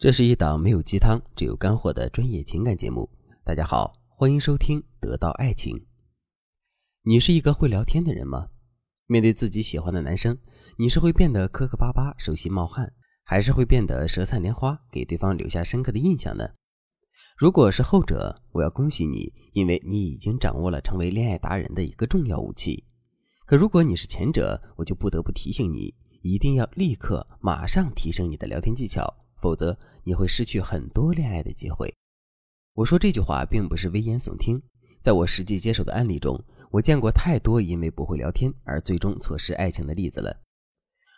这是一档没有鸡汤，只有干货的专业情感节目。大家好，欢迎收听《得到爱情》。你是一个会聊天的人吗？面对自己喜欢的男生，你是会变得磕磕巴巴、手心冒汗，还是会变得舌灿莲花，给对方留下深刻的印象呢？如果是后者，我要恭喜你，因为你已经掌握了成为恋爱达人的一个重要武器。可如果你是前者，我就不得不提醒你，一定要立刻、马上提升你的聊天技巧。否则你会失去很多恋爱的机会。我说这句话并不是危言耸听，在我实际接手的案例中，我见过太多因为不会聊天而最终错失爱情的例子了。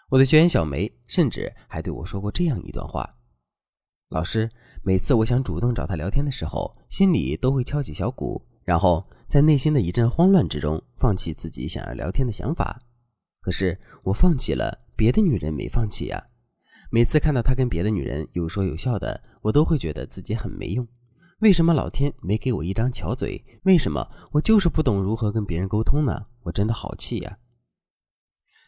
我的学员小梅甚至还对我说过这样一段话：“老师，每次我想主动找他聊天的时候，心里都会敲起小鼓，然后在内心的一阵慌乱之中，放弃自己想要聊天的想法。可是我放弃了，别的女人没放弃呀。”每次看到他跟别的女人有说有笑的，我都会觉得自己很没用。为什么老天没给我一张巧嘴？为什么我就是不懂如何跟别人沟通呢？我真的好气呀！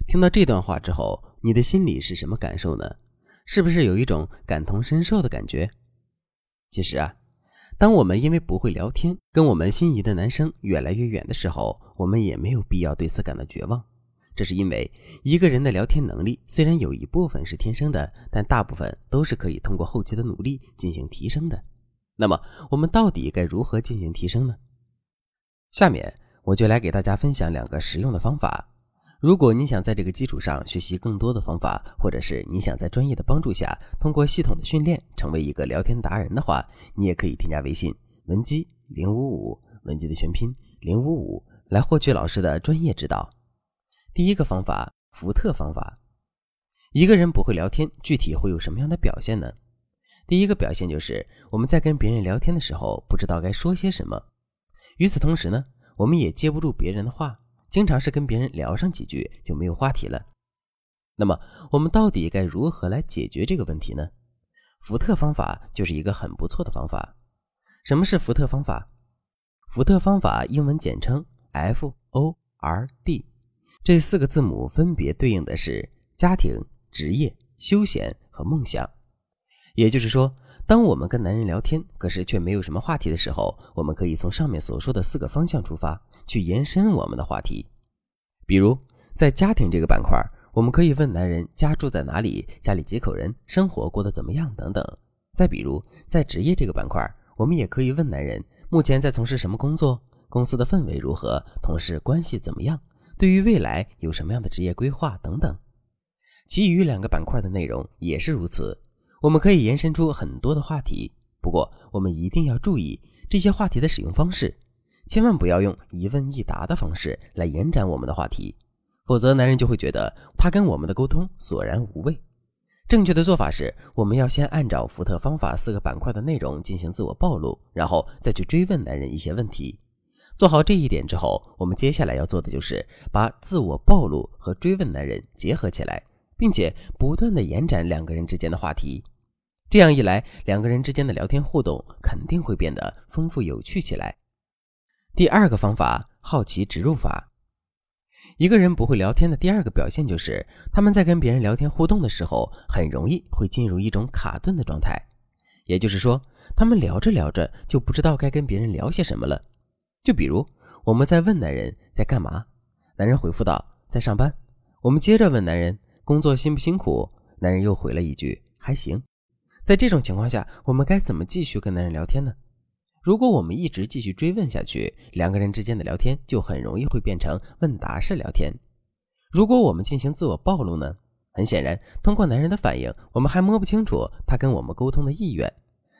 听到这段话之后，你的心里是什么感受呢？是不是有一种感同身受的感觉？其实啊，当我们因为不会聊天，跟我们心仪的男生越来越远的时候，我们也没有必要对此感到绝望。这是因为一个人的聊天能力虽然有一部分是天生的，但大部分都是可以通过后期的努力进行提升的。那么，我们到底该如何进行提升呢？下面我就来给大家分享两个实用的方法。如果你想在这个基础上学习更多的方法，或者是你想在专业的帮助下通过系统的训练成为一个聊天达人的话，你也可以添加微信文姬零五五，文姬的全拼零五五，来获取老师的专业指导。第一个方法，福特方法。一个人不会聊天，具体会有什么样的表现呢？第一个表现就是我们在跟别人聊天的时候，不知道该说些什么。与此同时呢，我们也接不住别人的话，经常是跟别人聊上几句就没有话题了。那么，我们到底该如何来解决这个问题呢？福特方法就是一个很不错的方法。什么是福特方法？福特方法英文简称 F O R D。这四个字母分别对应的是家庭、职业、休闲和梦想。也就是说，当我们跟男人聊天，可是却没有什么话题的时候，我们可以从上面所说的四个方向出发，去延伸我们的话题。比如，在家庭这个板块，我们可以问男人家住在哪里，家里几口人，生活过得怎么样等等。再比如，在职业这个板块，我们也可以问男人目前在从事什么工作，公司的氛围如何，同事关系怎么样。对于未来有什么样的职业规划等等，其余两个板块的内容也是如此。我们可以延伸出很多的话题，不过我们一定要注意这些话题的使用方式，千万不要用一问一答的方式来延展我们的话题，否则男人就会觉得他跟我们的沟通索然无味。正确的做法是，我们要先按照福特方法四个板块的内容进行自我暴露，然后再去追问男人一些问题。做好这一点之后，我们接下来要做的就是把自我暴露和追问男人结合起来，并且不断的延展两个人之间的话题。这样一来，两个人之间的聊天互动肯定会变得丰富有趣起来。第二个方法，好奇植入法。一个人不会聊天的第二个表现就是，他们在跟别人聊天互动的时候，很容易会进入一种卡顿的状态。也就是说，他们聊着聊着就不知道该跟别人聊些什么了。就比如我们在问男人在干嘛，男人回复道在上班。我们接着问男人工作辛不辛苦，男人又回了一句还行。在这种情况下，我们该怎么继续跟男人聊天呢？如果我们一直继续追问下去，两个人之间的聊天就很容易会变成问答式聊天。如果我们进行自我暴露呢？很显然，通过男人的反应，我们还摸不清楚他跟我们沟通的意愿。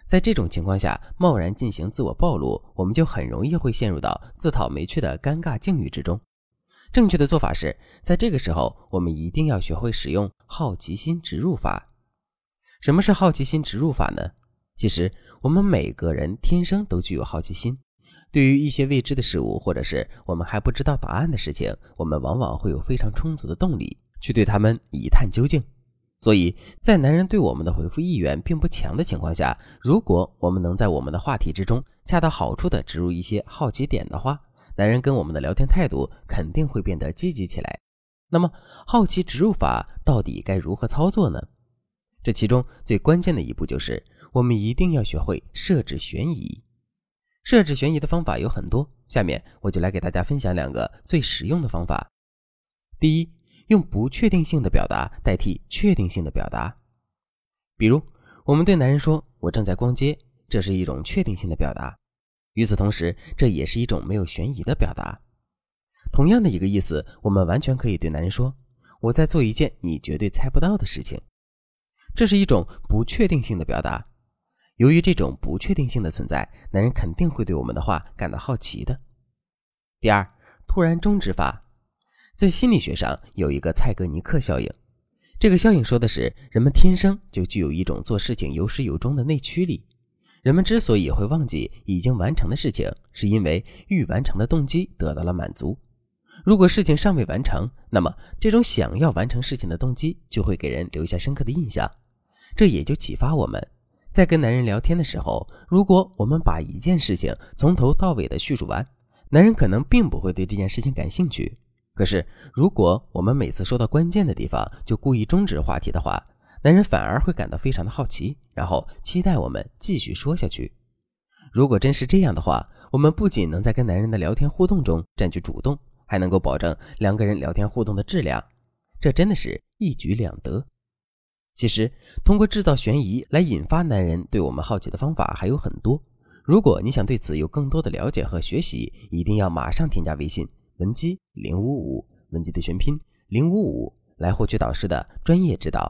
在这种情况下，贸然进行自我暴露，我们就很容易会陷入到自讨没趣的尴尬境遇之中。正确的做法是，在这个时候，我们一定要学会使用好奇心植入法。什么是好奇心植入法呢？其实，我们每个人天生都具有好奇心，对于一些未知的事物，或者是我们还不知道答案的事情，我们往往会有非常充足的动力去对他们一探究竟。所以在男人对我们的回复意愿并不强的情况下，如果我们能在我们的话题之中恰到好处的植入一些好奇点的话，男人跟我们的聊天态度肯定会变得积极起来。那么，好奇植入法到底该如何操作呢？这其中最关键的一步就是，我们一定要学会设置悬疑。设置悬疑的方法有很多，下面我就来给大家分享两个最实用的方法。第一，用不确定性的表达代替确定性的表达。比如，我们对男人说：“我正在逛街”，这是一种确定性的表达。与此同时，这也是一种没有悬疑的表达。同样的一个意思，我们完全可以对男人说：“我在做一件你绝对猜不到的事情。”这是一种不确定性的表达。由于这种不确定性的存在，男人肯定会对我们的话感到好奇的。第二，突然终止法，在心理学上有一个蔡格尼克效应。这个效应说的是，人们天生就具有一种做事情有始有终的内驱力。人们之所以会忘记已经完成的事情，是因为欲完成的动机得到了满足。如果事情尚未完成，那么这种想要完成事情的动机就会给人留下深刻的印象。这也就启发我们，在跟男人聊天的时候，如果我们把一件事情从头到尾的叙述完，男人可能并不会对这件事情感兴趣。可是，如果我们每次说到关键的地方就故意终止话题的话，男人反而会感到非常的好奇，然后期待我们继续说下去。如果真是这样的话，我们不仅能在跟男人的聊天互动中占据主动，还能够保证两个人聊天互动的质量，这真的是一举两得。其实，通过制造悬疑来引发男人对我们好奇的方法还有很多。如果你想对此有更多的了解和学习，一定要马上添加微信文姬零五五，文姬的全拼零五五，来获取导师的专业指导。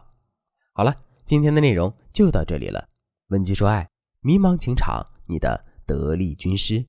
好了，今天的内容就到这里了。文姬说爱，迷茫情场，你的得力军师。